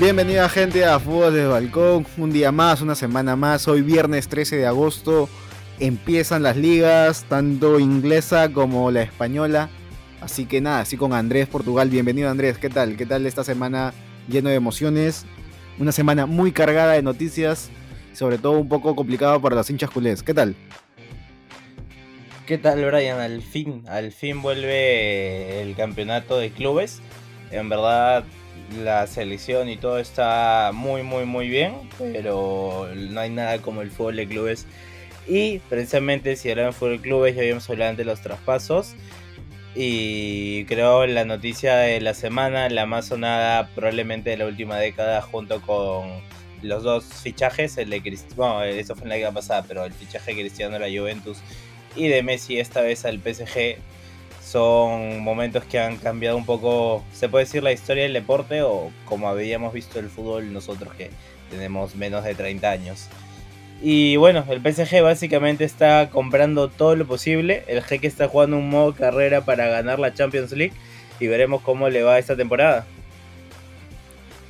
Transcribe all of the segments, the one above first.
Bienvenida gente a Fútbol de Balcón, un día más, una semana más, hoy viernes 13 de agosto. Empiezan las ligas, tanto inglesa como la española, así que nada, así con Andrés Portugal, bienvenido Andrés, ¿qué tal? ¿Qué tal esta semana lleno de emociones? Una semana muy cargada de noticias, sobre todo un poco complicado para los hinchas culés, ¿qué tal? ¿Qué tal Brian? Al fin, al fin vuelve el campeonato de clubes, en verdad la selección y todo está muy, muy, muy bien, pero no hay nada como el fútbol de clubes. Y precisamente si hablamos de fútbol de clubes, ya habíamos hablado de los traspasos. Y creo la noticia de la semana, la más sonada probablemente de la última década, junto con los dos fichajes, el de Cristiano, bueno, eso fue en la década pasada, pero el fichaje de Cristiano a la Juventus y de Messi esta vez al PSG son momentos que han cambiado un poco, se puede decir, la historia del deporte o como habíamos visto el fútbol nosotros que tenemos menos de 30 años. Y bueno, el PSG básicamente está comprando todo lo posible. El Jeque está jugando un modo carrera para ganar la Champions League y veremos cómo le va esta temporada.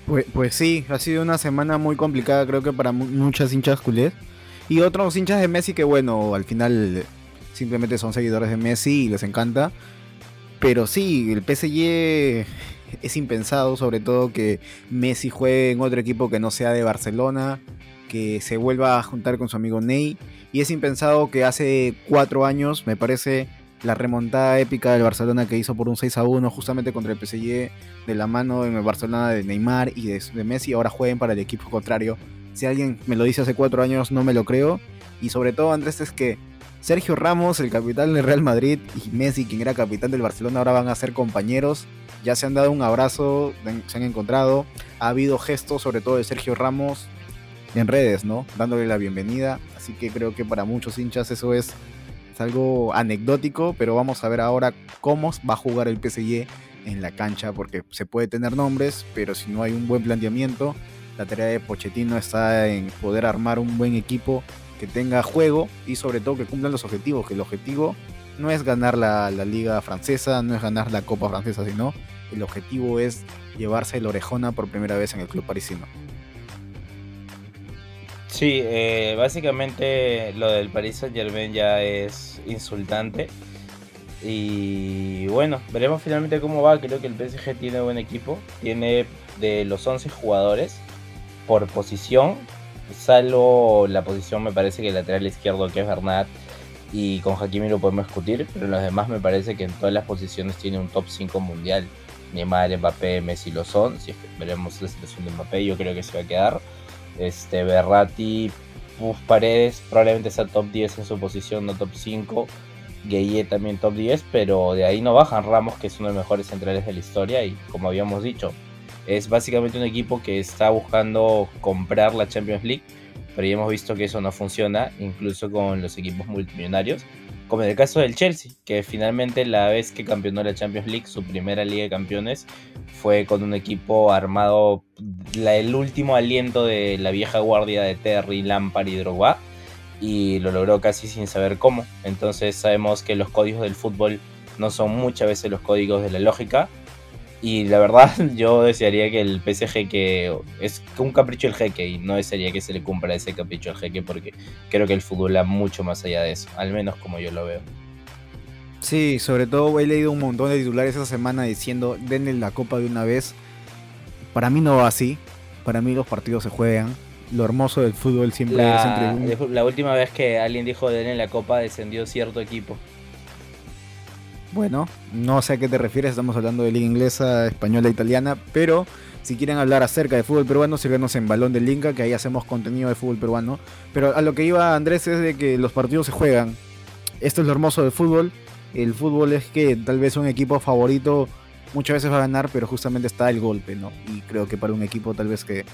Pues, pues sí, ha sido una semana muy complicada creo que para muchas hinchas culés. Y otros hinchas de Messi que bueno, al final simplemente son seguidores de Messi y les encanta. Pero sí, el PSG es impensado, sobre todo que Messi juegue en otro equipo que no sea de Barcelona, que se vuelva a juntar con su amigo Ney. Y es impensado que hace cuatro años, me parece, la remontada épica del Barcelona que hizo por un 6 a 1 justamente contra el PSG de la mano el Barcelona de Neymar y de, de Messi, ahora jueguen para el equipo contrario. Si alguien me lo dice hace cuatro años, no me lo creo. Y sobre todo, Andrés, es que Sergio Ramos, el capitán del Real Madrid, y Messi, quien era capitán del Barcelona, ahora van a ser compañeros. Ya se han dado un abrazo, se han encontrado. Ha habido gestos, sobre todo de Sergio Ramos, en redes, ¿no? Dándole la bienvenida. Así que creo que para muchos hinchas eso es, algo anecdótico, pero vamos a ver ahora cómo va a jugar el PSG en la cancha, porque se puede tener nombres, pero si no hay un buen planteamiento, la tarea de Pochettino está en poder armar un buen equipo que tenga juego y sobre todo que cumplan los objetivos, que el objetivo no es ganar la, liga francesa, no es ganar la copa francesa, sino el objetivo es llevarse el orejona por primera vez en el club parisino. Sí, eh, básicamente lo del Paris Saint Germain ya es insultante. Y bueno, veremos finalmente cómo va. Creo que el PSG tiene buen equipo. Tiene de los 11 jugadores por posición, salvo la posición me parece que el lateral izquierdo que es Bernat y con Hakimi lo podemos discutir, pero los demás me parece que en todas las posiciones tiene un top 5 mundial. Neymar, Mbappé, Messi lo son, si es que veremos la situación de Mbappé, yo creo que se va a quedar. Este, Berratti, Puf Paredes, probablemente sea top 10 en su posición, no top 5. Gueye también top 10, pero de ahí no bajan Ramos, que es uno de los mejores centrales de la historia, y como habíamos dicho, es básicamente un equipo que está buscando comprar la Champions League, pero ya hemos visto que eso no funciona, incluso con los equipos multimillonarios, como en el caso del Chelsea, que finalmente la vez que campeonó la Champions League, su primera Liga de Campeones, fue con un equipo armado, el último aliento de la vieja guardia de Terry, Lampard y Drogba, y lo logró casi sin saber cómo. Entonces sabemos que los códigos del fútbol no son muchas veces los códigos de la lógica, y la verdad, yo desearía que el PSG, que es un capricho del jeque, y no desearía que se le cumpla ese capricho al jeque, porque creo que el fútbol va mucho más allá de eso, al menos como yo lo veo. Sí, sobre todo he leído un montón de titulares esa semana diciendo, denle la copa de una vez. Para mí no va así, para mí los partidos se juegan. Lo hermoso del fútbol siempre es entre... La última vez que alguien dijo denle la copa descendió cierto equipo. Bueno, no sé a qué te refieres, estamos hablando de liga inglesa, española, italiana, pero si quieren hablar acerca de fútbol peruano, síganos en Balón del Inca, que ahí hacemos contenido de fútbol peruano. Pero a lo que iba Andrés es de que los partidos se juegan. Esto es lo hermoso del fútbol. El fútbol es que tal vez un equipo favorito muchas veces va a ganar, pero justamente está el golpe, ¿no? Y creo que para un equipo tal vez que,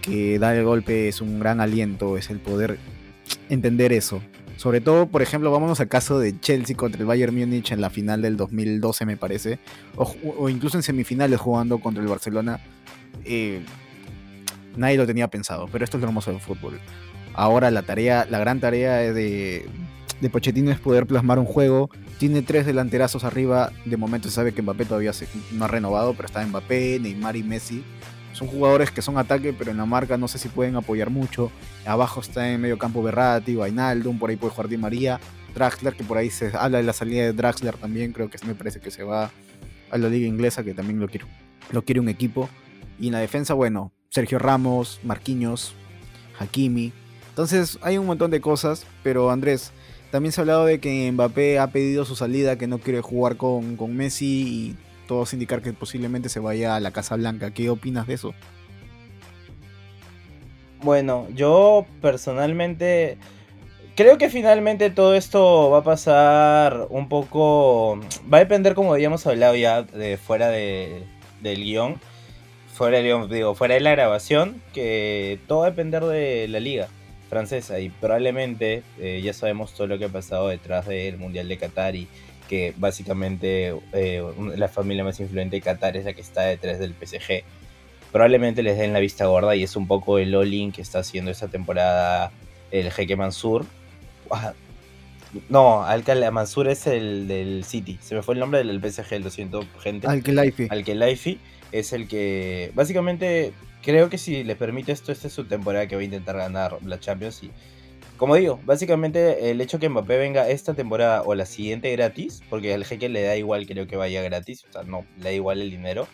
que da el golpe es un gran aliento, es el poder entender eso. Sobre todo, por ejemplo, vámonos al caso de Chelsea contra el Bayern Múnich en la final del 2012, me parece. O, incluso en semifinales jugando contra el Barcelona. Eh, Nadie lo tenía pensado, pero esto es lo hermoso del fútbol. Ahora la tarea, la gran tarea de, de Pochettino es poder plasmar un juego. Tiene tres delanterazos arriba. De momento se sabe que Mbappé todavía no ha renovado, pero está Mbappé, Neymar y Messi. Son jugadores que son ataque, pero en la marca no sé si pueden apoyar mucho. Abajo está en medio campo Berratti, Wijnaldum, por ahí puede jugar Di María. Draxler, que por ahí se habla de la salida de Draxler también, creo que me parece que se va a la liga inglesa, que también lo quiere, lo quiere un equipo. Y en la defensa, bueno, Sergio Ramos, Marquinhos, Hakimi. Entonces hay un montón de cosas, pero Andrés, también se ha hablado de que Mbappé ha pedido su salida, que no quiere jugar con, con Messi y todos indicar que posiblemente se vaya a la Casa Blanca. ¿Qué opinas de eso? Bueno, yo personalmente creo que finalmente todo esto va a pasar un poco... Va a depender, como habíamos hablado ya, de fuera de, del guion. Fuera, digo, fuera de la grabación, que todo va a depender de la liga francesa y probablemente eh, ya sabemos todo lo que ha pasado detrás del Mundial de Qatar y que básicamente eh, la familia más influyente de Qatar es la que está detrás del PSG. Probablemente les den la vista gorda y es un poco el all que está haciendo esta temporada el jeque Mansur. Ah, no, al Mansur es el del City. Se me fue el nombre del PSG, lo siento, gente. Al-Khelaifi. Al-Khelaifi es el que básicamente creo que si le permite esto, esta es su temporada que va a intentar ganar la Champions y como digo, básicamente el hecho que Mbappé venga esta temporada o la siguiente gratis, porque al jeque le da igual, creo que vaya gratis, o sea, no, le da igual el dinero,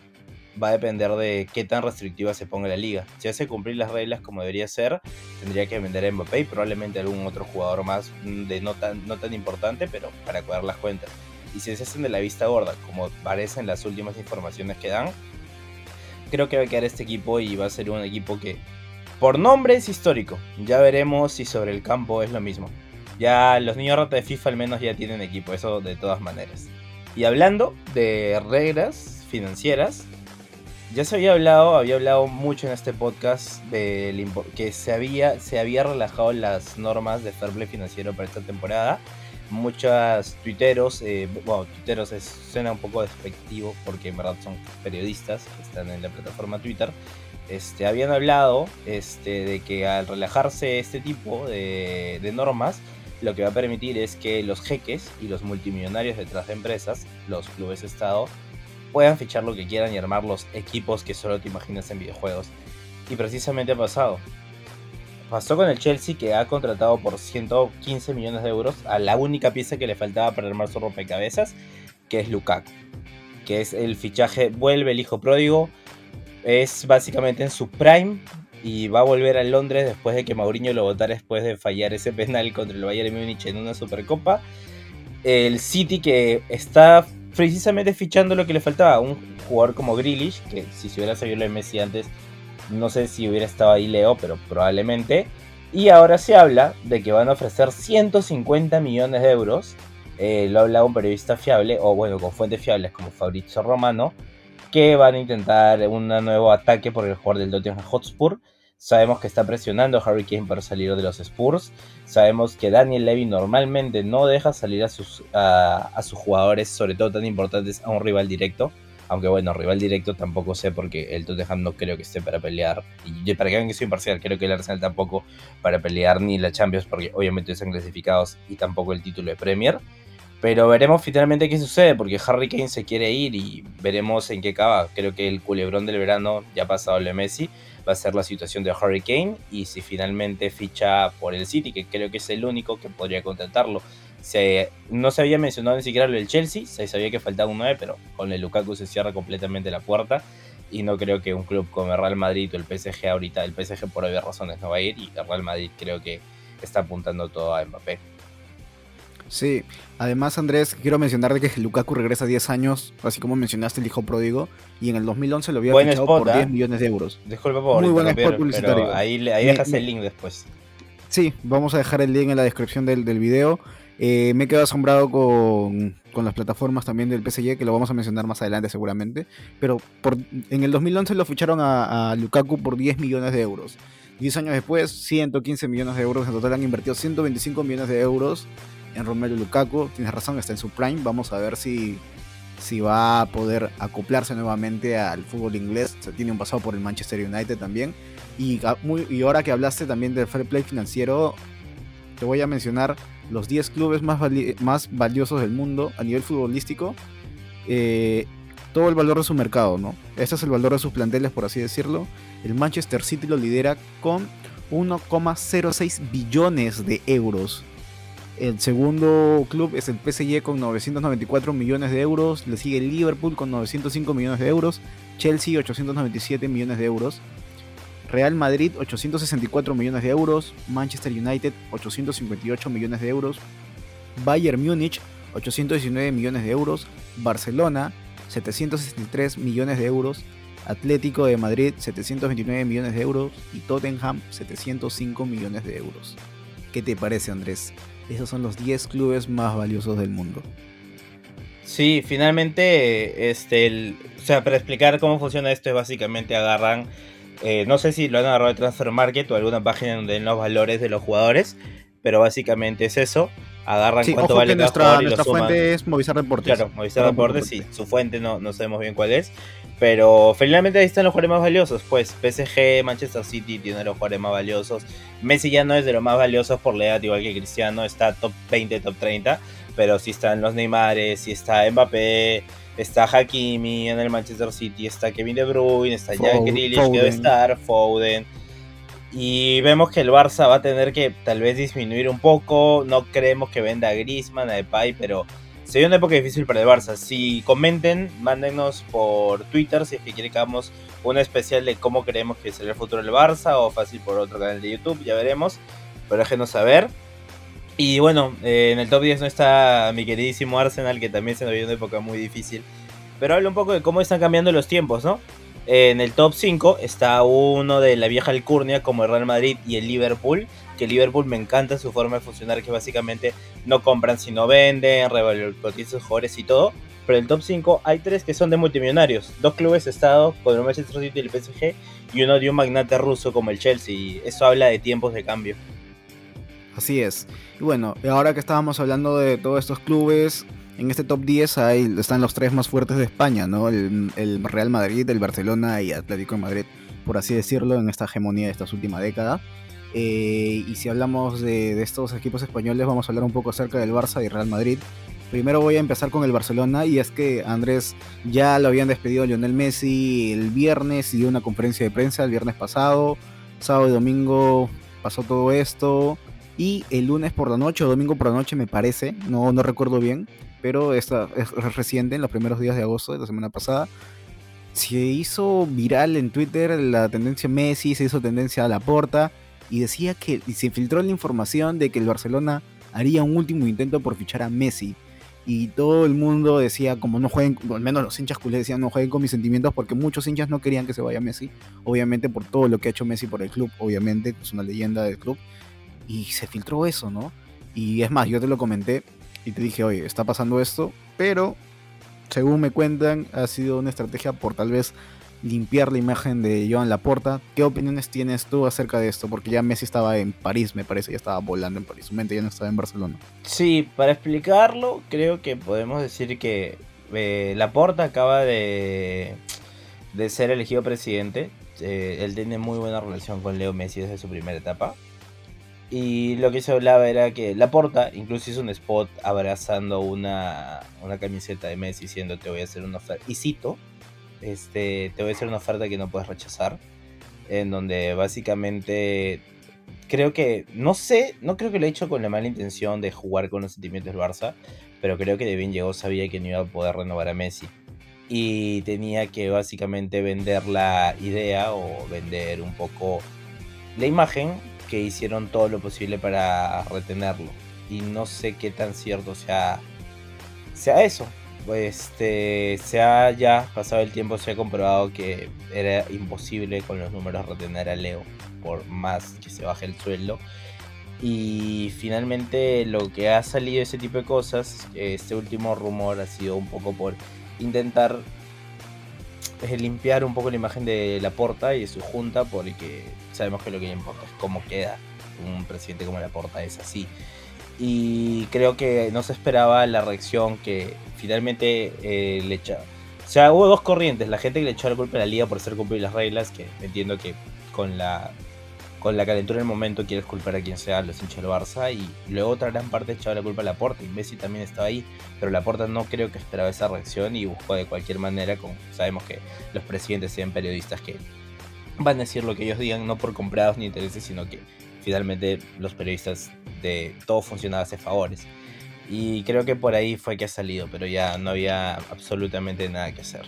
va a depender de qué tan restrictiva se ponga la liga. Si hace cumplir las reglas como debería ser, tendría que vender a Mbappé y probablemente algún otro jugador más de no tan, no tan importante, pero para cuadrar las cuentas. Y si se hacen de la vista gorda, como parecen las últimas informaciones que dan, creo que va a quedar este equipo y va a ser un equipo que por nombre es histórico. Ya veremos si sobre el campo es lo mismo. Ya los niños rata de FIFA al menos ya tienen equipo, eso de todas maneras. Y hablando de reglas financieras, ya se había hablado, había hablado mucho en este podcast de que se había, se había relajado las normas de fair play financiero para esta temporada. Muchos tuiteros, eh, bueno, tuiteros suena un poco despectivo porque en verdad son periodistas que están en la plataforma Twitter, este, habían hablado este, de que al relajarse este tipo de, normas, lo que va a permitir es que los jeques y los multimillonarios detrás de empresas, los clubes de Estado, puedan fichar lo que quieran y armar los equipos que solo te imaginas en videojuegos. Y precisamente ha pasado. Pasó con el Chelsea que ha contratado por 115 millones de euros a la única pieza que le faltaba para armar su rompecabezas, que es Lukaku. Que es el fichaje, vuelve el hijo pródigo, es básicamente en su prime y va a volver a Londres después de que Mauriño lo votara después de fallar ese penal contra el Bayern Múnich en una Supercopa. El City que está precisamente fichando lo que le faltaba, un jugador como Grealish, que si se hubiera sabido lo de Messi antes, no sé si hubiera estado ahí Leo, pero probablemente. Y ahora se habla de que van a ofrecer 150 millones de euros. Eh, lo ha hablado un periodista fiable, o bueno, con fuentes fiables como Fabrizio Romano, que van a intentar un nuevo ataque por el jugador del Tottenham Hotspur. Sabemos que está presionando a Harry Kane para salir de los Spurs. Sabemos que Daniel Levy normalmente no deja salir a sus, jugadores, sobre todo tan importantes, a un rival directo. Aunque bueno, rival directo tampoco sé porque el Tottenham no creo que esté para pelear. Y para que vean que soy imparcial, creo que el Arsenal tampoco para pelear ni la Champions porque obviamente están clasificados y tampoco el título de Premier. Pero veremos finalmente qué sucede, porque Harry Kane se quiere ir y veremos en qué acaba. Creo que el culebrón del verano ya pasado el Messi. Va a ser la situación de Harry Kane y si finalmente ficha por el City, que creo que es el único que podría contratarlo. Se, no se había mencionado ni siquiera lo del Chelsea, se sabía que faltaba un 9, pero con el Lukaku se cierra completamente la puerta. Y no creo que un club como el Real Madrid o el PSG ahorita, el PSG por obvias razones no va a ir y el Real Madrid creo que está apuntando todo a Mbappé. Sí, además Andrés, quiero mencionar que Lukaku regresa 10 años, así como mencionaste el hijo pródigo, y en el 2011 lo había fichado por 10 ¿ah? millones de euros. Disculpa por Muy buen spot publicitario. ahí, dejas el link después. Sí, vamos a dejar el link en la descripción del, del video. Eh, me he quedado asombrado con, las plataformas también del PSG, que lo vamos a mencionar más adelante seguramente. Pero por, en el 2011 lo ficharon a, a Lukaku por 10 millones de euros. 10 años después, 115 millones de euros. En total han invertido 125 millones de euros en Romelu Lukaku. Tienes razón, está en su prime. Vamos a ver si, si va a poder acoplarse nuevamente al fútbol inglés. tiene un pasado por el Manchester United también. Y, ahora que hablaste también del fair play financiero, te voy a mencionar los 10 clubes más, más valiosos del mundo a nivel futbolístico. Eh, todo el valor de su mercado, ¿no? Este es el valor de sus planteles, por así decirlo. El Manchester City lo lidera con 1,06 billones de euros. El segundo club es el PSG con 994 millones de euros. Le sigue Liverpool con 905 millones de euros. Chelsea 897 millones de euros. Real Madrid 864 millones de euros. Manchester United 858 millones de euros. Bayern Múnich 819 millones de euros. Barcelona 763 millones de euros. Atlético de Madrid 729 millones de euros y Tottenham 705 millones de euros. ¿Qué te parece Andrés? Esos son los 10 clubes más valiosos del mundo. Sí, finalmente, este, o sea, para explicar cómo funciona esto es básicamente agarran, eh, no sé si lo han agarrado de Transfer Market o alguna página donde den los valores de los jugadores, pero básicamente es eso. Agarran cuánto vale cada nuestra, jugador y nuestra fuente es Movistar Deportes. Claro, Movistar Deportes, sí, su fuente no, no sabemos bien cuál es. Pero finalmente ahí están los jugadores más valiosos. Pues PSG, Manchester City tiene los jugadores más valiosos. Messi ya no es de los más valiosos por la edad, igual que Cristiano. Está top 20, top 30. Pero sí están los Neymares, sí está Mbappé, está Hakimi en el Manchester City, está Kevin De Bruyne, está Jack Grealish que debe estar, Foden. Y vemos que el Barça va a tener que tal vez disminuir un poco. No creemos que venda a Griezmann, a Depay, pero Sería una época difícil para el Barça. Si comenten, mándenos por Twitter si es que quieren que hagamos un especial de cómo creemos que será el futuro del Barça o fácil por otro canal de YouTube, ya veremos. Pero déjenos saber. Y bueno, eh, en el top 10 no está mi queridísimo Arsenal, que también se nos una época muy difícil. Pero habla un poco de cómo están cambiando los tiempos, ¿no? En el top 5 está uno de la vieja alcurnia como el Real Madrid y el Liverpool que Liverpool me encanta su forma de funcionar, que básicamente no compran sino venden, revaloricotizan sus jugadores y todo. Pero en el top 5 hay tres que son de multimillonarios. Dos clubes estado con el Manchester City y el PSG y uno de un magnate ruso como el Chelsea. Eso habla de tiempos de cambio. Así es. Y bueno, ahora que estábamos hablando de todos estos clubes, en este top 10 hay, están los tres más fuertes de España, ¿no? El, el, Real Madrid, el Barcelona y Atlético de Madrid, por así decirlo, en esta hegemonía de esta última década. Eh, y si hablamos de, estos equipos españoles, vamos a hablar un poco acerca del Barça y Real Madrid. Primero voy a empezar con el Barcelona y es que Andrés ya lo habían despedido a Lionel Messi el viernes y dio una conferencia de prensa el viernes pasado. Sábado y domingo pasó todo esto. Y el lunes por la noche o domingo por la noche me parece, no, no recuerdo bien, pero esta es reciente, en los primeros días de agosto de la semana pasada, se hizo viral en Twitter la tendencia Messi, se hizo tendencia a la porta y decía que se filtró la información de que el Barcelona haría un último intento por fichar a Messi. Y todo el mundo decía, como no jueguen, al menos los hinchas culés decían, no jueguen con mis sentimientos, porque muchos hinchas no querían que se vaya Messi, obviamente por todo lo que ha hecho Messi por el club, obviamente, es una leyenda del club. Y se filtró eso, ¿no? Y es más, yo te lo comenté y te dije, oye, está pasando esto, pero según me cuentan, ha sido una estrategia por tal vez limpiar la imagen de Joan Laporta. ¿Qué opiniones tienes tú acerca de esto? Porque ya Messi estaba en París, me parece, ya estaba volando en París. Su mente ya no estaba en Barcelona. Sí, para explicarlo, creo que podemos decir que eh, Laporta acaba de, de ser elegido presidente. Eh, él tiene muy buena relación con Leo Messi desde su primera etapa. Y lo que se hablaba era que Laporta incluso hizo un spot abrazando una, una camiseta de Messi diciendo te voy a hacer una oferta. Y cito, este, te voy a hacer una oferta que no puedes rechazar. En donde básicamente creo que, no sé, no creo que lo he hecho con la mala intención de jugar con los sentimientos del Barça, pero creo que de bien llegó, sabía que no iba a poder renovar a Messi. Y tenía que básicamente vender la idea o vender un poco la imagen que hicieron todo lo posible para retenerlo. Y no sé qué tan cierto sea, sea eso este, se ha ya pasado el tiempo, se ha comprobado que era imposible con los números retener a Leo, por más que se baje el sueldo. Y finalmente lo que ha salido ese tipo de cosas, este último rumor ha sido un poco por intentar eh, limpiar un poco la imagen de la porta y de su junta, porque sabemos que lo que importa es cómo queda un presidente como la porta es así. y creo que no se esperaba la reacción que finalmente eh, le echaba. O sea, hubo dos corrientes, la gente que le echó la culpa a la liga por hacer cumplir las reglas, que entiendo que con la con la calentura del momento quieres culpar a quien sea, los hinchas del Barça, y luego otra gran parte echaba la culpa a Laporta, y Messi también estaba ahí, pero Laporta no creo que esperaba esa reacción y buscó de cualquier manera, como sabemos que los presidentes sean periodistas que van a decir lo que ellos digan, no por comprados ni intereses, sino que finalmente los periodistas de todo funcionaba a favores. Y creo que por ahí fue que ha salido, pero ya no había absolutamente nada que hacer.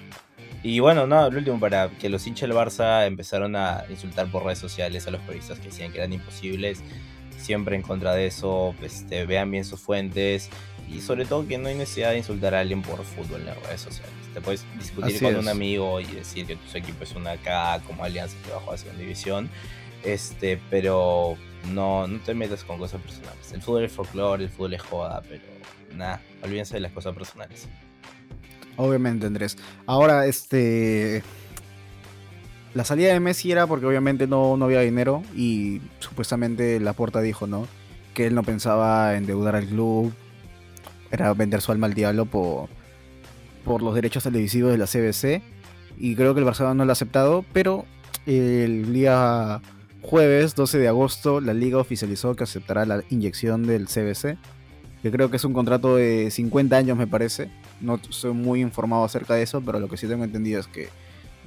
Y bueno, no, lo último, para que los hinchas del Barça empezaron a insultar por redes sociales a los periodistas que decían que eran imposibles, siempre en contra de eso, este, vean bien sus fuentes y sobre todo que no hay necesidad de insultar a alguien por fútbol en las redes sociales. Te puedes discutir con un amigo y decir que tu equipo es una K como Alianza que bajó a segunda división, este, pero no, no te metas con cosas personales. El fútbol es folclore, el fútbol es joda, pero nada, olvídense de las cosas personales. Obviamente, Andrés. Ahora, este. La salida de Messi era porque obviamente no, no había dinero y supuestamente la puerta dijo, ¿no? Que él no pensaba endeudar al club, era vender su alma al diablo por, por los derechos televisivos de la CBC y creo que el Barcelona no lo ha aceptado, pero el día jueves 12 de agosto la liga oficializó que aceptará la inyección del CBC, que creo que es un contrato de 50 años me parece, no soy muy informado acerca de eso, pero lo que sí tengo entendido es que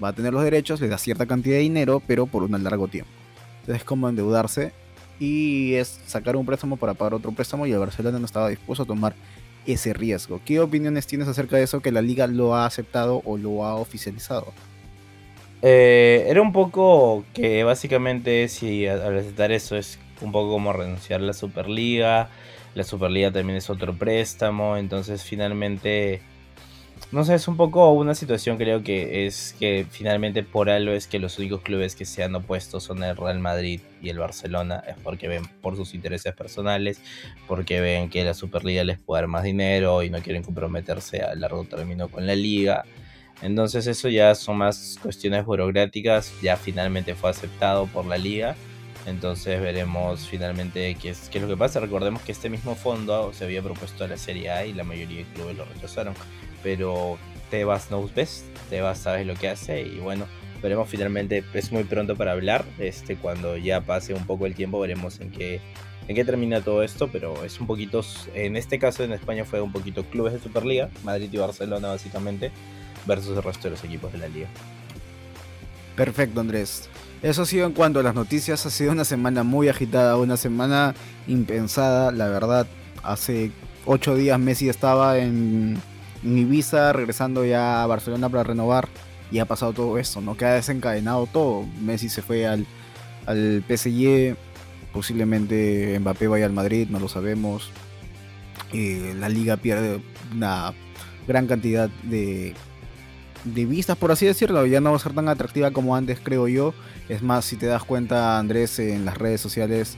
va a tener los derechos, le da cierta cantidad de dinero, pero por un largo tiempo. Entonces es como endeudarse y es sacar un préstamo para pagar otro préstamo y el Barcelona no estaba dispuesto a tomar ese riesgo. ¿Qué opiniones tienes acerca de eso que la liga lo ha aceptado o lo ha oficializado? Eh, era un poco que básicamente si al aceptar eso es un poco como renunciar a la Superliga, la Superliga también es otro préstamo, entonces finalmente, no sé, es un poco una situación creo que es que finalmente por algo es que los únicos clubes que se han opuesto son el Real Madrid y el Barcelona, es porque ven por sus intereses personales, porque ven que la Superliga les puede dar más dinero y no quieren comprometerse a largo término con la liga. Entonces eso ya son más cuestiones burocráticas, ya finalmente fue aceptado por la liga entonces veremos finalmente qué es, qué es lo que pasa. Recordemos que este mismo fondo se había propuesto a la Serie A y la mayoría de clubes lo rechazaron. Pero Tebas knows best, Tebas sabe lo que hace y bueno, veremos finalmente, es muy pronto para hablar. Este, cuando ya pase un poco el tiempo veremos en qué, en qué termina todo esto, pero es un poquito, en este caso en España fue un poquito clubes de Superliga, Madrid y Barcelona básicamente, versus el resto de los equipos de la liga. Perfecto, Andrés. Eso ha sido en cuanto a las noticias. Ha sido una semana muy agitada, una semana impensada. La verdad, hace ocho días Messi estaba en, Ibiza, regresando ya a Barcelona para renovar. Y ha pasado todo esto, ¿no? Que ha desencadenado todo. Messi se fue al, al PSG. Posiblemente Mbappé vaya al Madrid, no lo sabemos. Eh, la liga pierde una gran cantidad de de vistas, por así decirlo, ya no va a ser tan atractiva como antes, creo yo. Es más, si te das cuenta, Andrés, en las redes sociales,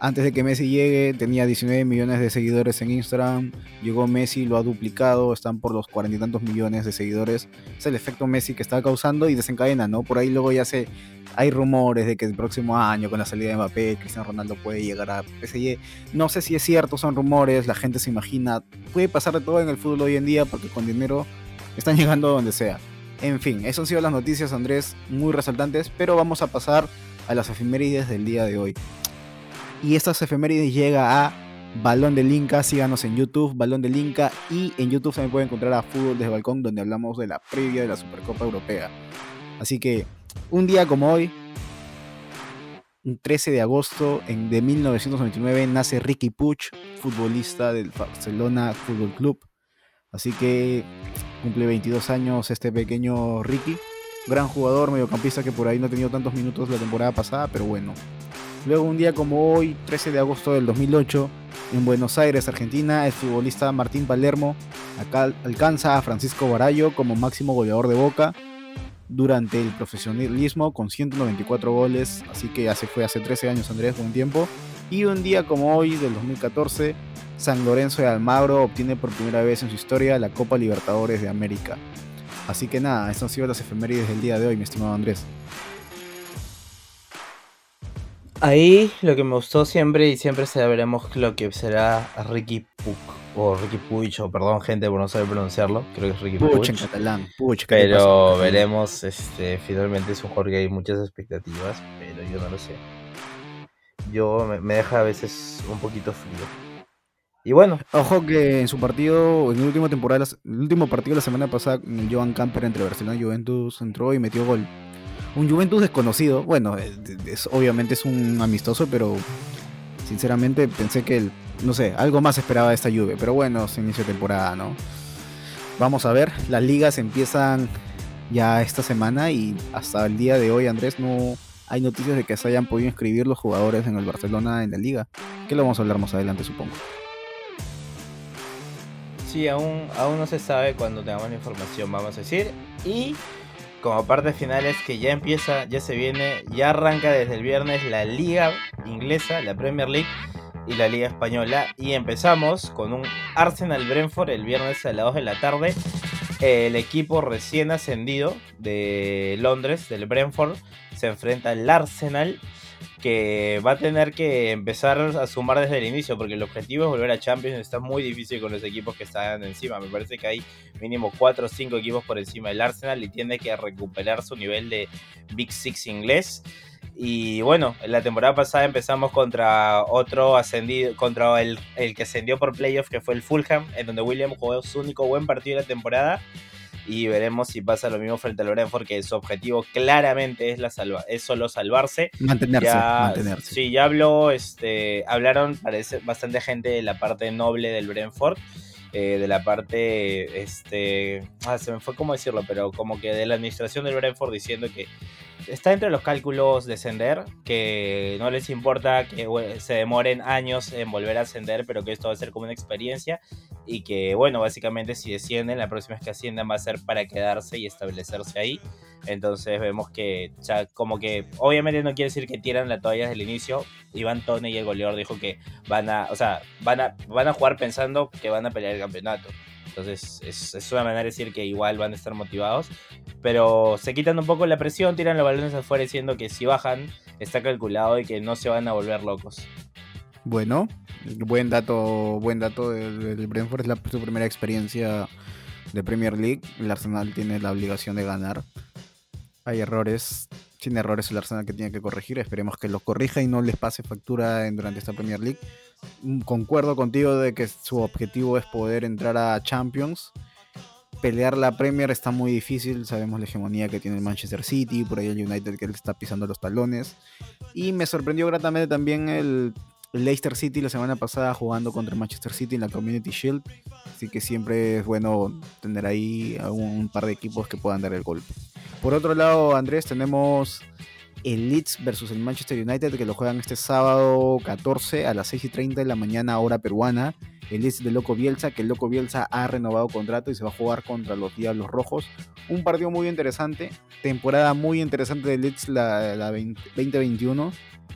antes de que Messi llegue, tenía 19 millones de seguidores en Instagram. Llegó Messi, lo ha duplicado, están por los cuarenta y tantos millones de seguidores. Es el efecto Messi que está causando y desencadena, ¿no? Por ahí luego ya se. Hay rumores de que el próximo año, con la salida de Mbappé, Cristiano Ronaldo puede llegar a PSG. No sé si es cierto, son rumores, la gente se imagina. Puede pasar de todo en el fútbol hoy en día porque con dinero están llegando a donde sea. En fin, esas han sido las noticias, Andrés, muy resaltantes, pero vamos a pasar a las efemérides del día de hoy. Y estas efemérides llega a Balón del Inca, síganos en YouTube, Balón del Inca, y en YouTube también pueden encontrar a Fútbol desde Balcón, donde hablamos de la previa de la Supercopa Europea. Así que, un día como hoy, un 13 de agosto de 1999, nace Ricky Puch, futbolista del Barcelona Fútbol Club. Así que cumple 22 años este pequeño Ricky. Gran jugador, mediocampista que por ahí no ha tenido tantos minutos la temporada pasada, pero bueno. Luego un día como hoy, 13 de agosto del 2008, en Buenos Aires, Argentina, el futbolista Martín Palermo acá alcanza a Francisco Barallo como máximo goleador de Boca durante el profesionalismo con 194 goles, así que fue hace 13 años Andrés, buen tiempo. Y un día como hoy, del 2014, San Lorenzo de Almagro obtiene por primera vez en su historia la Copa Libertadores de América. Así que nada, estas han sido las efemérides del día de hoy, mi estimado Andrés. Ahí lo que me gustó siempre y siempre sabremos lo que será Ricky Puck o Ricky Puig o perdón gente por no saber pronunciarlo, creo que es Ricky Puig. en catalán, Pero veremos, este, finalmente es un jugador que hay muchas expectativas, pero yo no lo sé. Yo me, deja a veces un poquito frío. Y bueno. Ojo que en su partido, en el último temporada, el último partido de la semana pasada, el Joan Camper entre Barcelona y Juventus entró y metió gol un Juventus desconocido. Bueno, es, obviamente es un amistoso, pero sinceramente pensé que, no sé, algo más esperaba de esta Juve. Pero bueno, es inicio de temporada, ¿no? Vamos a ver, las ligas empiezan ya esta semana y hasta el día de hoy, Andrés, no hay noticias de que se hayan podido inscribir los jugadores en el Barcelona en la liga. Que lo vamos a hablar más adelante, supongo. Sí, aún, aún no se sabe cuando tengamos la información, vamos a decir. Y como parte final es que ya empieza, ya se viene, ya arranca desde el viernes la liga inglesa, la Premier League y la liga española. Y empezamos con un Arsenal Brentford el viernes a las 2 de la tarde. El equipo recién ascendido de Londres, del Brentford, se enfrenta al Arsenal que va a tener que empezar a sumar desde el inicio, porque el objetivo es volver a Champions. Está muy difícil con los equipos que están encima. Me parece que hay mínimo 4 o 5 equipos por encima del Arsenal y tiene que recuperar su nivel de Big Six inglés. Y bueno, en la temporada pasada empezamos contra otro ascendido, contra el, el que ascendió por playoff, que fue el Fulham, en donde William jugó su único buen partido de la temporada y veremos si pasa lo mismo frente al Brentford, que su objetivo claramente es, la salva es solo salvarse. Mantenerse, mantenerse. Sí, ya habló, este, hablaron, parece, bastante gente de la parte noble del Brentford. Eh, de la parte, este, ah, se me fue cómo decirlo, pero como que de la administración del Brentford diciendo que está entre los cálculos descender, que no les importa que se demoren años en volver a ascender, pero que esto va a ser como una experiencia y que, bueno, básicamente si descienden, la próxima vez que asciendan va a ser para quedarse y establecerse ahí. Entonces vemos que, como que, obviamente no quiere decir que tiran la toalla desde el inicio. Iván Tone y el goleador dijo que van a, o sea, van a, van a jugar pensando que van a pelear el campeonato. Entonces es, una manera de decir que igual van a estar motivados. Pero se quitan un poco la presión, tiran los balones afuera diciendo que si bajan está calculado y que no se van a volver locos. Bueno, buen dato, buen dato del Brentford, es su primera experiencia de Premier League. El Arsenal tiene la obligación de ganar. Hay errores, sin errores el Arsenal que tiene que corregir. Esperemos que los corrija y no les pase factura durante esta Premier League. Mm, concuerdo contigo de que su objetivo es poder entrar a Champions. Pelear la Premier está muy difícil, sabemos la hegemonía que tiene el Manchester City, por ahí el United que le está pisando los talones. Y me sorprendió gratamente también el, Leicester City la semana pasada jugando contra el Manchester City en la Community Shield. Así que siempre es bueno tener ahí un par de equipos que puedan dar el golpe. Por otro lado, Andrés, tenemos el Leeds versus el Manchester United que lo juegan este sábado 14 a las 6 y 30 de la mañana hora peruana. El Leeds de Loco Bielsa, que el Loco Bielsa ha renovado contrato y se va a jugar contra los Diablos Rojos. Un partido muy interesante, temporada muy interesante del Leeds la, 2021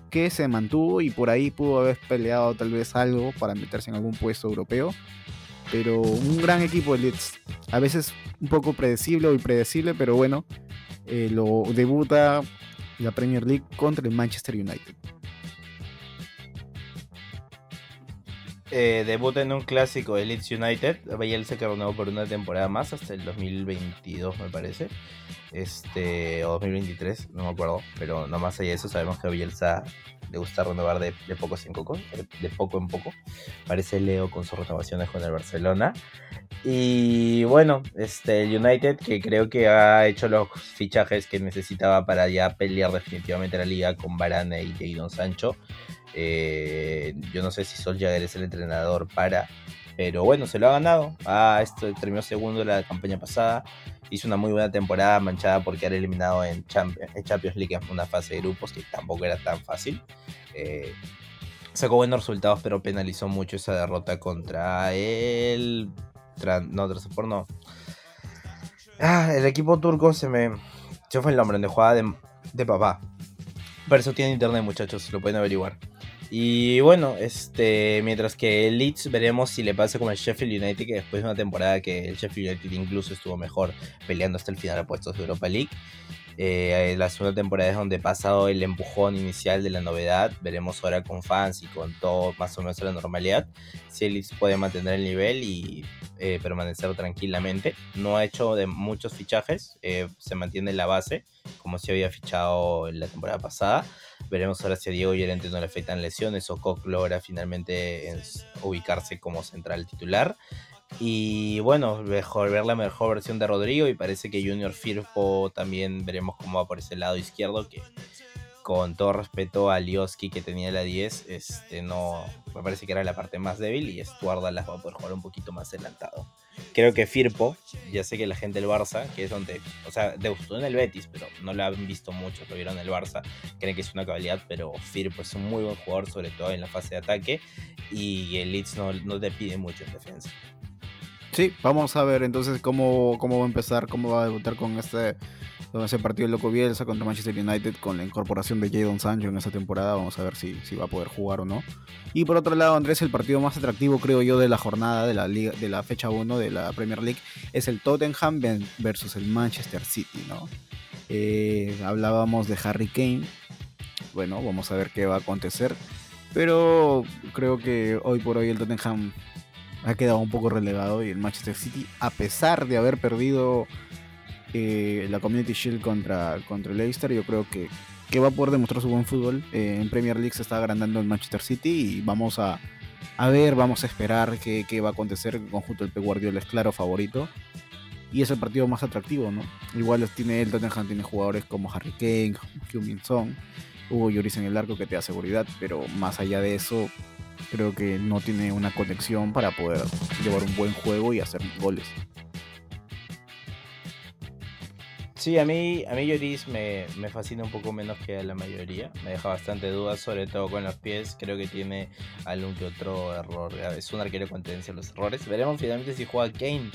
que se mantuvo y por ahí pudo haber peleado tal vez algo para meterse en algún puesto europeo. Pero un gran equipo el Leeds. A veces un poco predecible o impredecible, pero bueno, eh, lo debuta la Premier League contra el Manchester United. Eh, debuta en un clásico de Leeds United. Bielsa que renovó por una temporada más hasta el 2022 me parece. Este, o 2023, no me acuerdo. Pero no más allá de eso sabemos que Bielsa le gusta renovar de, de poco en poco, de poco en poco. Parece Leo con sus renovaciones con el Barcelona. Y bueno, este, el United que creo que ha hecho los fichajes que necesitaba para ya pelear definitivamente la liga con Varane y Jadon Sancho. Eh, yo no sé si Solskjaer es el entrenador para, pero bueno, se lo ha ganado. Ah, esto terminó segundo la campaña pasada. Hizo una muy buena temporada manchada por quedar eliminado en, Champions League en una fase de grupos que tampoco era tan fácil. Eh, sacó buenos resultados, pero penalizó mucho esa derrota contra el no, Transport no. Ah, el equipo turco se me. Se fue el nombre, donde jugaba de, de papá. Pero eso tiene internet, muchachos, lo pueden averiguar. Y bueno, este, mientras que el Leeds veremos si le pasa como el Sheffield United, que después de una temporada que el Sheffield United incluso estuvo mejor peleando hasta el final a puestos de Europa League. Eh, la segunda temporada es donde pasado el empujón inicial de la novedad. Veremos ahora con fans y con todo más o menos a la normalidad si Leeds puede mantener el nivel y eh, permanecer tranquilamente. No ha hecho de muchos fichajes, eh, se mantiene la base como se había fichado en la temporada pasada. Veremos ahora si a Diego Llorente no le afectan lesiones o Koch logra finalmente ubicarse como central titular. Y bueno, mejor, ver la mejor versión de Rodrigo y parece que Junior Firpo también veremos cómo va por ese lado izquierdo, que con todo respeto a Lioski que tenía la 10, este no me parece que era la parte más débil y Stuarda las va a poder jugar un poquito más adelantado. Creo que Firpo, ya sé que la gente del Barça, que es donde, o sea, debutó en el Betis, pero no lo han visto mucho, lo vieron en el Barça, creen que es una cabalidad, pero Firpo es un muy buen jugador, sobre todo en la fase de ataque, y el Leeds no, no te pide mucho en defensa. Sí, vamos a ver entonces cómo, cómo va a empezar, cómo va a debutar con este con ese partido Loco Bielsa contra Manchester United con la incorporación de Jadon Sancho en esa temporada. Vamos a ver si, si va a poder jugar o no. Y por otro lado, Andrés, el partido más atractivo, creo yo, de la jornada de la, liga, de la fecha 1 de la Premier League es el Tottenham versus el Manchester City, ¿no? Eh, hablábamos de Harry Kane. Bueno, vamos a ver qué va a acontecer. Pero creo que hoy por hoy el Tottenham ha quedado un poco relegado y el Manchester City, a pesar de haber perdido eh, la Community Shield contra, contra el Leicester, yo creo que, que va a poder demostrar su buen fútbol. Eh, en Premier League se está agrandando el Manchester City y vamos a, a ver, vamos a esperar qué, qué va a acontecer. El conjunto del P. Guardiola es claro favorito. Y es el partido más atractivo, ¿no? Igual tiene el Tottenham tiene jugadores como Harry Kane, Heung-Min Son, Hugo Lloris en el arco que te da seguridad, pero más allá de eso, creo que no tiene una conexión para poder llevar un buen juego y hacer goles. Sí, a mí, a mí Lloris me, me, fascina un poco menos que a la mayoría. Me deja bastante dudas, sobre todo con los pies. Creo que tiene algún que otro error. Es un arquero con tendencia a los errores. Veremos finalmente si juega Kane.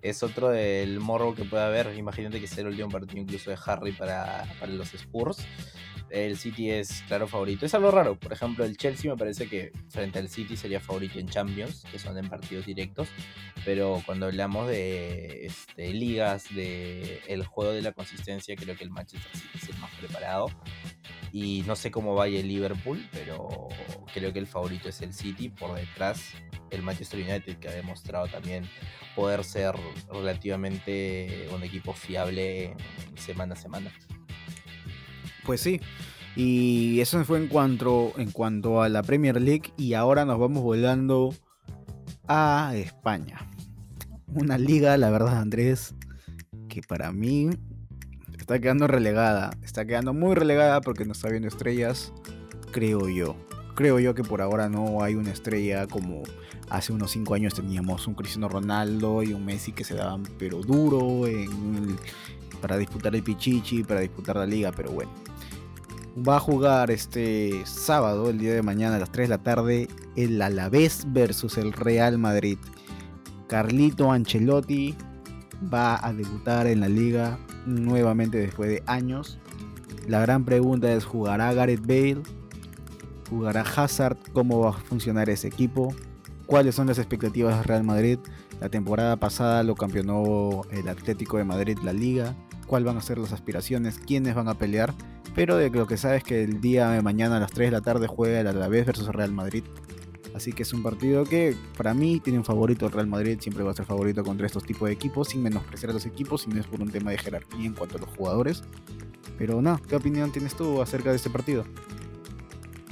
Es otro del morro que puede haber. Imagínate que sea el último partido incluso de Harry para, para los Spurs el City es claro favorito. Es algo raro, por ejemplo, el Chelsea me parece que frente al City sería favorito en Champions, que son en partidos directos, pero cuando hablamos de este, ligas, de el juego de la consistencia, creo que el Manchester City es el más preparado. Y no sé cómo vaya el Liverpool, pero creo que el favorito es el City. Por detrás, el Manchester United, que ha demostrado también poder ser relativamente un equipo fiable semana a semana. Pues sí. Y eso fue en cuanto, en cuanto a la Premier League. Y ahora nos vamos volando a España. Una liga, la verdad, Andrés, que para mí está quedando relegada. Está quedando muy relegada porque no está viendo estrellas, creo yo. Creo yo que por ahora no hay una estrella como hace unos 5 años teníamos un Cristiano Ronaldo y un Messi que se daban pero duro para disputar el Pichichi, para disputar la liga, pero bueno va a jugar este sábado, el día de mañana a las 3 de la tarde, el Alavés versus el Real Madrid. Carlito Ancelotti va a debutar en la liga nuevamente después de años. La gran pregunta es, ¿jugará Gareth Bale? ¿Jugará Hazard? ¿Cómo va a funcionar ese equipo? ¿Cuáles son las expectativas del Real Madrid? La temporada pasada lo campeonó el Atlético de Madrid la liga. ¿Cuáles van a ser las aspiraciones? ¿Quiénes van a pelear? Pero de lo que sabes que el día de mañana a las 3 de la tarde juega el Alavés versus Real Madrid. Así que es un partido que para mí tiene un favorito el Real Madrid, siempre va a ser favorito contra estos tipos de equipos, sin menospreciar a los equipos, si no es por un tema de jerarquía en cuanto a los jugadores. Pero nada, ¿qué opinión tienes tú acerca de este partido?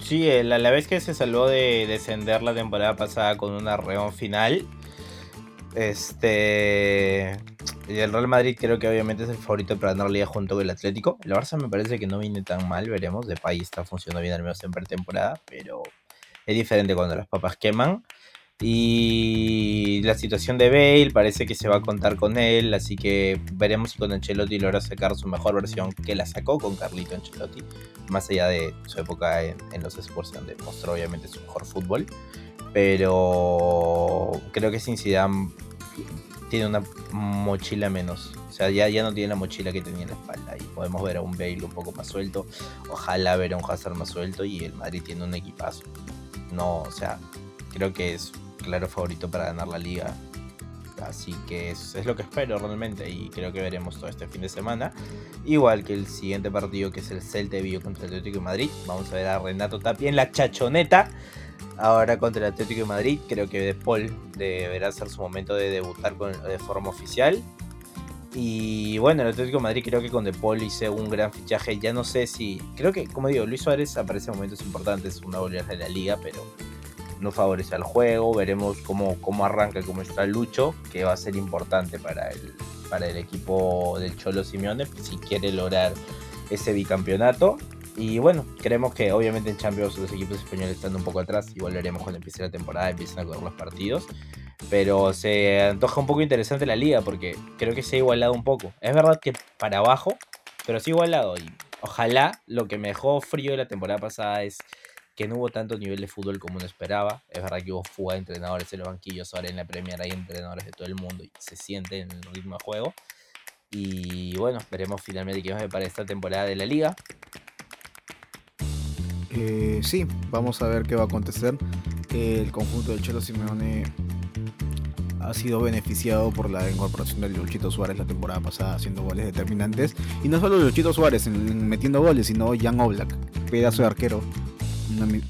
Sí, el Alavés que se salvó de descender la temporada pasada con una reón final. Este el Real Madrid creo que obviamente es el favorito para ganar la liga junto con el Atlético. El Barça me parece que no viene tan mal, veremos. De país está funcionando bien al menos en pretemporada, pero es diferente cuando las papas queman. Y la situación de Bale parece que se va a contar con él, así que veremos si con Ancelotti logra sacar su mejor versión que la sacó con Carlito Ancelotti, más allá de su época en, los Spurs donde mostró obviamente su mejor fútbol. Pero creo que sin Zidane tiene una mochila menos. O sea, ya, ya no tiene la mochila que tenía en la espalda. Y podemos ver a un Bale un poco más suelto. Ojalá ver a un Hazard más suelto. Y el Madrid tiene un equipazo. No, o sea, creo que es claro favorito para ganar la liga. Así que eso es lo que espero realmente y creo que veremos todo este fin de semana. Igual que el siguiente partido que es el Celta de Vigo contra el Atlético de Madrid. Vamos a ver a Renato Tapia en la chachoneta. Ahora contra el Atlético de Madrid. Creo que De Paul deberá ser su momento de debutar de forma oficial. Y bueno, el Atlético de Madrid creo que con De Paul hice un gran fichaje. Ya no sé si. Creo que, como digo, Luis Suárez aparece en momentos importantes, una goleada de la liga, pero no favorece al juego. Veremos cómo, cómo arranca, cómo está Lucho, que va a ser importante para el, para el equipo del Cholo Simeone si quiere lograr ese bicampeonato. Y bueno, creemos que obviamente en Champions los equipos españoles están un poco atrás. Igual veremos cuando empiece la temporada, empiecen a correr los partidos. Pero se antoja un poco interesante la liga porque creo que se ha igualado un poco. Es verdad que para abajo, pero sí igualado. Y ojalá lo que me dejó frío de la temporada pasada es que no hubo tanto nivel de fútbol como uno esperaba. Es verdad que hubo fuga de entrenadores en los banquillos, ahora en la Premier hay entrenadores de todo el mundo y se siente en el ritmo de juego. Y bueno, veremos finalmente qué va para esta temporada de la liga. Sí, vamos a ver qué va a acontecer. El conjunto del Chelo Simeone ha sido beneficiado por la incorporación de Luchito Suárez la temporada pasada haciendo goles determinantes. Y no solo Luchito Suárez metiendo goles, sino Jan Oblak, pedazo de arquero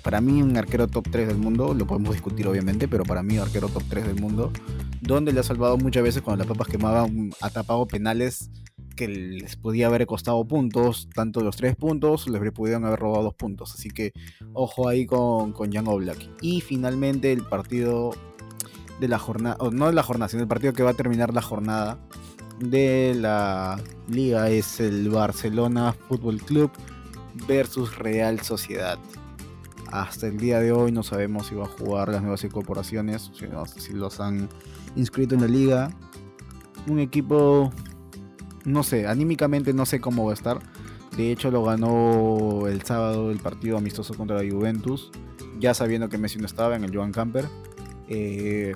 para mí un arquero top 3 del mundo, lo podemos discutir obviamente, pero para mí arquero top 3 del mundo, donde le ha salvado muchas veces cuando las papas quemaban, ha tapado penales que les podía haber costado puntos, tanto los 3 puntos, les pudieron haber robado 2 puntos, así que ojo ahí con, con Jan Oblak. Y finalmente el partido de la jornada, no de la jornada, sino el partido que va a terminar la jornada de la liga es el Barcelona Fútbol Club versus Real Sociedad. Hasta el día de hoy no sabemos si va a jugar las nuevas incorporaciones, si, los han inscrito en la liga. Un equipo, no sé, anímicamente no sé cómo va a estar. De hecho lo ganó el sábado el partido amistoso contra la Juventus, ya sabiendo que Messi no estaba en el Joan Camper. Eh,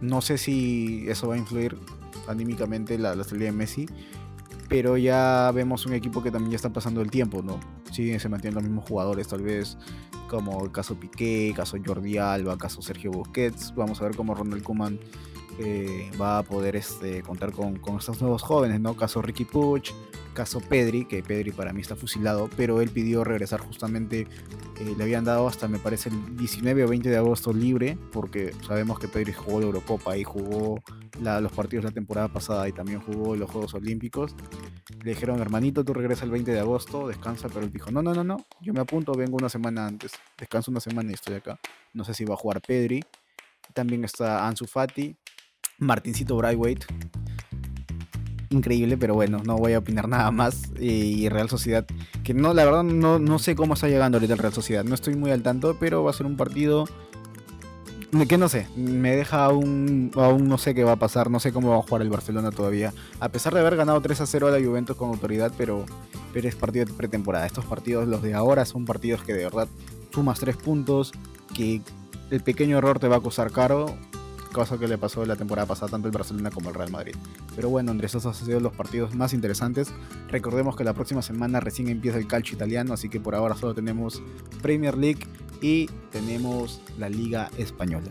no sé si eso va a influir anímicamente la, la salida de Messi, pero ya vemos un equipo que también ya está pasando el tiempo, ¿no? Siguen se mantienen los mismos jugadores, tal vez como el caso Piqué, caso Jordi Alba, caso Sergio Busquets. Vamos a ver cómo Ronald Koeman va a poder este, contar con, con, estos nuevos jóvenes, ¿no? Caso Ricky Puch, caso Pedri, que Pedri para mí está fusilado, pero él pidió regresar justamente, eh, le habían dado hasta me parece el 19 o 20 de agosto libre, porque sabemos que Pedri jugó la Eurocopa y jugó los partidos de la temporada pasada y también jugó los Juegos Olímpicos. Le dijeron, hermanito, tú regresas el 20 de agosto, descansa, pero él dijo, no, no, no, no, yo me apunto, vengo una semana antes, descanso una semana y estoy acá. No sé si va a jugar Pedri. También está Ansu Fati, Martincito Brightweight, increíble, pero bueno, no voy a opinar nada más. Y Real Sociedad, que no, la verdad no, no sé cómo está llegando ahorita el Real Sociedad, no estoy muy al tanto, pero va a ser un partido que no sé, me deja aún, aún no sé qué va a pasar, no sé cómo va a jugar el Barcelona todavía. A pesar de haber ganado 3 a 0 a la Juventus con autoridad, pero, pero es partido de pretemporada. Estos partidos, los de ahora, son partidos que de verdad sumas 3 puntos, que el pequeño error te va a costar caro cosa que le pasó la temporada pasada tanto el Barcelona como el Real Madrid. Pero bueno, Andrés, esos han sido los partidos más interesantes. Recordemos que la próxima semana recién empieza el calcio italiano, así que por ahora solo tenemos Premier League y tenemos la Liga Española.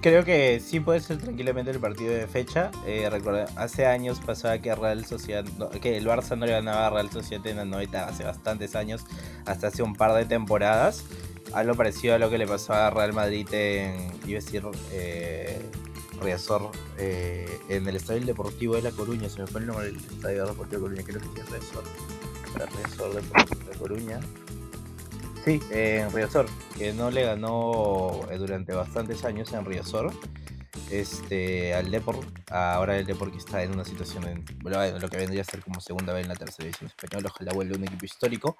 Creo que sí puede ser tranquilamente el partido de fecha. Eh, recuerda, hace años pasaba que Real Sociedad, que el Barça no le ganaba a Real Sociedad en la noveta hace bastantes años, hasta hace un par de temporadas algo parecido a lo que le pasó a Real Madrid en, iba a decir, eh, Riazor, eh, en el Estadio Deportivo de La Coruña, se me fue el nombre del Estadio Deportivo de Coruña, creo que es Riazor, Riazor Deportivo de Coruña. Sí, en Riazor, que no le ganó eh, durante bastantes años en Riazor este, al Deport. Ahora el Deport que está en una situación, en, lo que vendría a ser como segunda vez en la tercera división española. Ojalá vuelva un equipo histórico.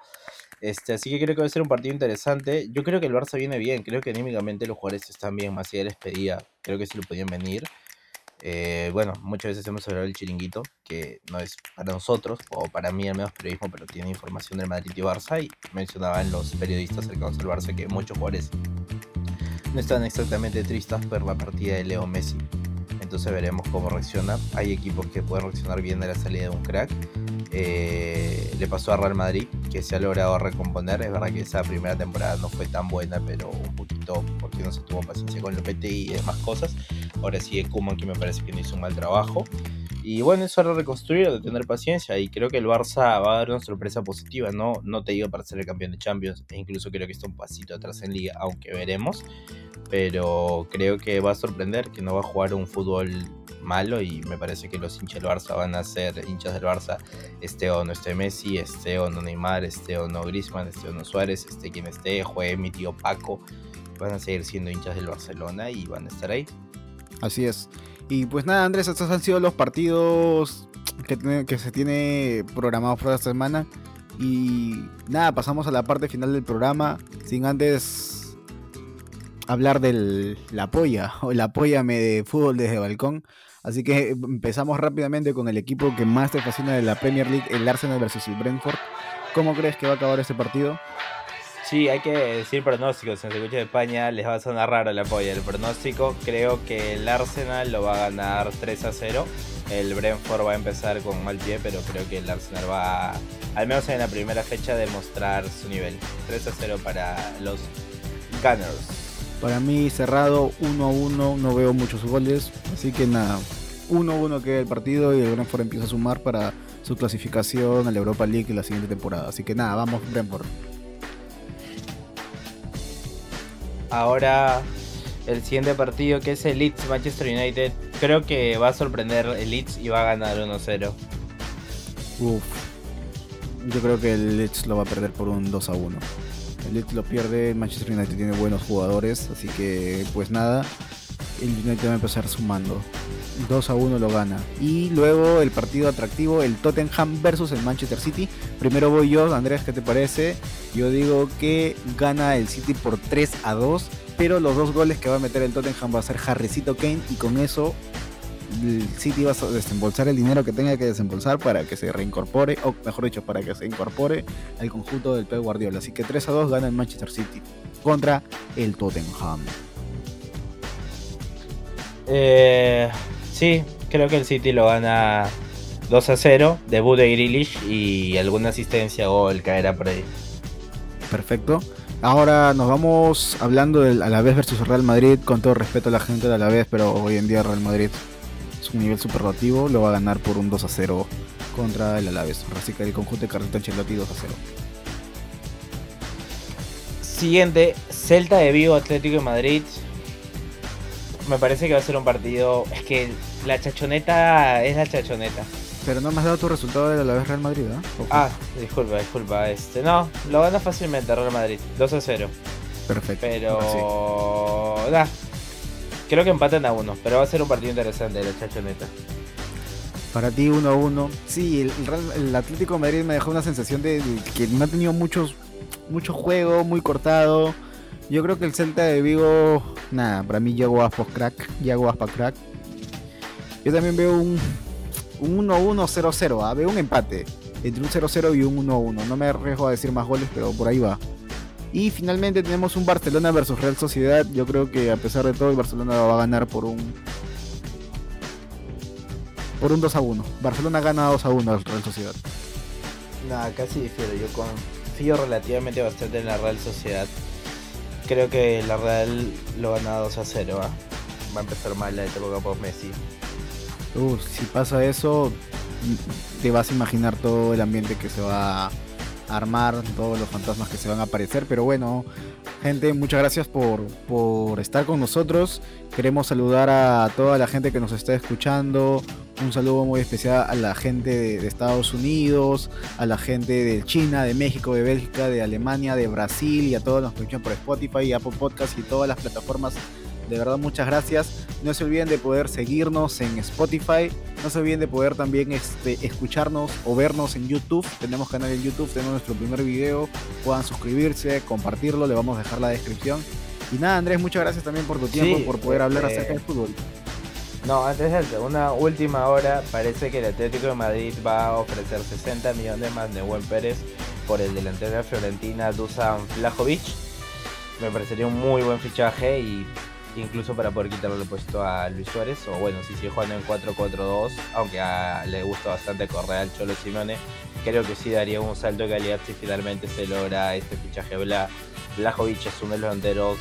Este, así que creo que va a ser un partido interesante. Yo creo que el Barça viene bien. Creo que anímicamente los jugadores están bien. Más allá de la creo que sí lo podían venir. Eh, bueno, muchas veces hemos hablado del chiringuito, que no es para nosotros, o para mí al menos periodismo, pero tiene información del Madrid y Barça. Y mencionaban los periodistas cercanos al Barça que muchos jugadores no están exactamente tristes por la partida de Leo Messi. Entonces veremos cómo reacciona. Hay equipos que pueden reaccionar bien a la salida de un crack. Eh, le pasó a Real Madrid, que se ha logrado recomponer. Es verdad que esa primera temporada no fue tan buena, pero un poquito porque que no se tuvo paciencia con Lopetegui y demás cosas. Ahora sigue Kuman que me parece que no hizo un mal trabajo. Y bueno, es hora de reconstruir, de tener paciencia. Y creo que el Barça va a dar una sorpresa positiva. No, no te digo para ser el campeón de Champions. E incluso creo que está un pasito atrás en Liga, aunque veremos. Pero creo que va a sorprender, que no va a jugar un fútbol malo. Y me parece que los hinchas del Barça van a ser hinchas del Barça. Este o no esté Messi, este o no Neymar, este o no Grisman, este o no Suárez, este quien esté, juegue mi tío Paco. Van a seguir siendo hinchas del Barcelona y van a estar ahí. Así es. Y pues nada, Andrés, estos han sido los partidos que, se tiene programados para esta semana. Y nada, pasamos a la parte final del programa. Sin antes hablar del la polla o el apóyame de fútbol desde balcón. Así que empezamos rápidamente con el equipo que más te fascina de la Premier League, el Arsenal versus el Brentford. ¿Cómo crees que va a acabar este partido? Sí, hay que decir pronósticos. En el escucha de España les va a sonar raro la polla. El pronóstico creo que el Arsenal lo va a ganar 3 a 0. El Brentford va a empezar con mal pie, pero creo que el Arsenal va, al menos en la primera fecha, a demostrar su nivel. 3 a 0 para los Gunners. Para mí cerrado 1 a 1, no veo muchos goles. Así que nada, 1 a 1 queda el partido y el Brentford empieza a sumar para su clasificación a la Europa League la siguiente temporada. Así que nada, vamos Brentford. Ahora el siguiente partido que es el Leeds Manchester United. Creo que va a sorprender el Leeds y va a ganar 1-0. Uf. Yo creo que el Leeds lo va a perder por un 2 1. El Leeds lo pierde, Manchester United tiene buenos jugadores, así que pues nada, el United va a empezar sumando. 2 a 1 lo gana. Y luego el partido atractivo, el Tottenham versus el Manchester City. Primero voy yo, Andrés, ¿qué te parece? Yo digo que gana el City por 3 a 2, pero los dos goles que va a meter el Tottenham va a ser Harrycito Kane y con eso el City va a desembolsar el dinero que tenga que desembolsar para que se reincorpore, o mejor dicho, para que se incorpore al conjunto del Pep Guardiola. Así que 3 a 2 gana el Manchester City contra el Tottenham. Eh, Sí, creo que el City lo gana 2 a 0. Debut de Grealish y alguna asistencia o el caerá por ahí. Perfecto. Ahora nos vamos hablando del Alavés versus Real Madrid. Con todo respeto a la gente del Alavés, pero hoy en día Real Madrid es un nivel superlativo. Lo va a ganar por un 2 a 0 contra el Alavés. Así que el conjunto de Carlito Ancelotti 2 a 0. Siguiente, Celta de Vigo Atlético de Madrid. Me parece que va a ser un partido. Es que la chachoneta es la chachoneta. Pero no me has dado tu resultado de la vez Real Madrid, ¿eh? Ah, disculpa, disculpa. Este, no, lo gana fácilmente Real Madrid, 2 a 0. Perfecto. Pero. Nah, creo que empatan a uno, pero va a ser un partido interesante la chachoneta. Para ti 1 a 1. Sí, el, el, Atlético de Madrid me dejó una sensación de, de que no ha tenido muchos, mucho juego, muy cortado. Yo creo que el Celta de Vigo, nada, para mí llegó a post crack, llegó a crack. Yo también veo un, un 1-1-0-0, ¿ah? veo un empate entre un 0-0 y un 1-1. No me arriesgo a decir más goles, pero por ahí va. Y finalmente tenemos un Barcelona versus Real Sociedad. Yo creo que a pesar de todo, el Barcelona va a ganar por un. Por un 2 1. Barcelona gana 2 1 al Real Sociedad. Nada, casi difiero. Yo confío relativamente bastante en la Real Sociedad. Creo que la Real lo gana 2 a 0. ¿va? va a empezar mal la época por Messi. Uh, si pasa eso, te vas a imaginar todo el ambiente que se va a armar, todos los fantasmas que se van a aparecer. Pero bueno, gente, muchas gracias por, por estar con nosotros. Queremos saludar a toda la gente que nos está escuchando. Un saludo muy especial a la gente de, de, Estados Unidos, a la gente de China, de México, de Bélgica, de Alemania, de Brasil y a todos los que escuchan por Spotify, Apple Podcast y todas las plataformas de verdad, muchas gracias. No se olviden de poder seguirnos en Spotify. No se olviden de poder también este, escucharnos o vernos en YouTube. Tenemos canal en YouTube, tenemos nuestro primer video. Puedan suscribirse, compartirlo, le vamos a dejar la descripción. Y nada, Andrés, muchas gracias también por tu tiempo, sí, por poder hablar este... acerca del fútbol. No, antes de una última hora, parece que el Atlético de Madrid va a ofrecer 60 millones más de Buen Pérez por el delantero de Dusan Vlahovic. Me parecería un muy buen fichaje y incluso para poder quitarle el puesto a Luis Suárez, o bueno, si sigue jugando en 4-4-2, aunque a, le gusta bastante correr al Cholo Simeone, creo que sí daría un salto de calidad si finalmente se logra este fichaje. Bla, Blajovic es uno de los delanteros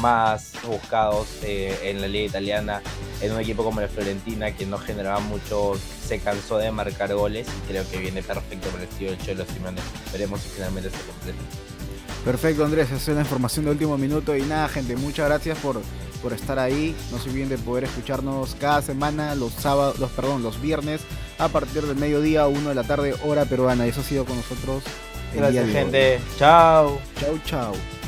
más buscados eh, en la liga italiana, en un equipo como la Fiorentina que no generaba mucho, se cansó de marcar goles y creo que viene perfecto para el estilo del Cholo Simeone. Veremos si finalmente se completa. Perfecto Andrés, esa es la información de último minuto y nada gente, muchas gracias por, por estar ahí. No se olviden de poder escucharnos cada semana, los sábados, los, perdón, los viernes a partir del mediodía, 1 de la tarde, hora peruana. Y eso ha sido con nosotros. El Gracias, gente. Chao. Chao, chao.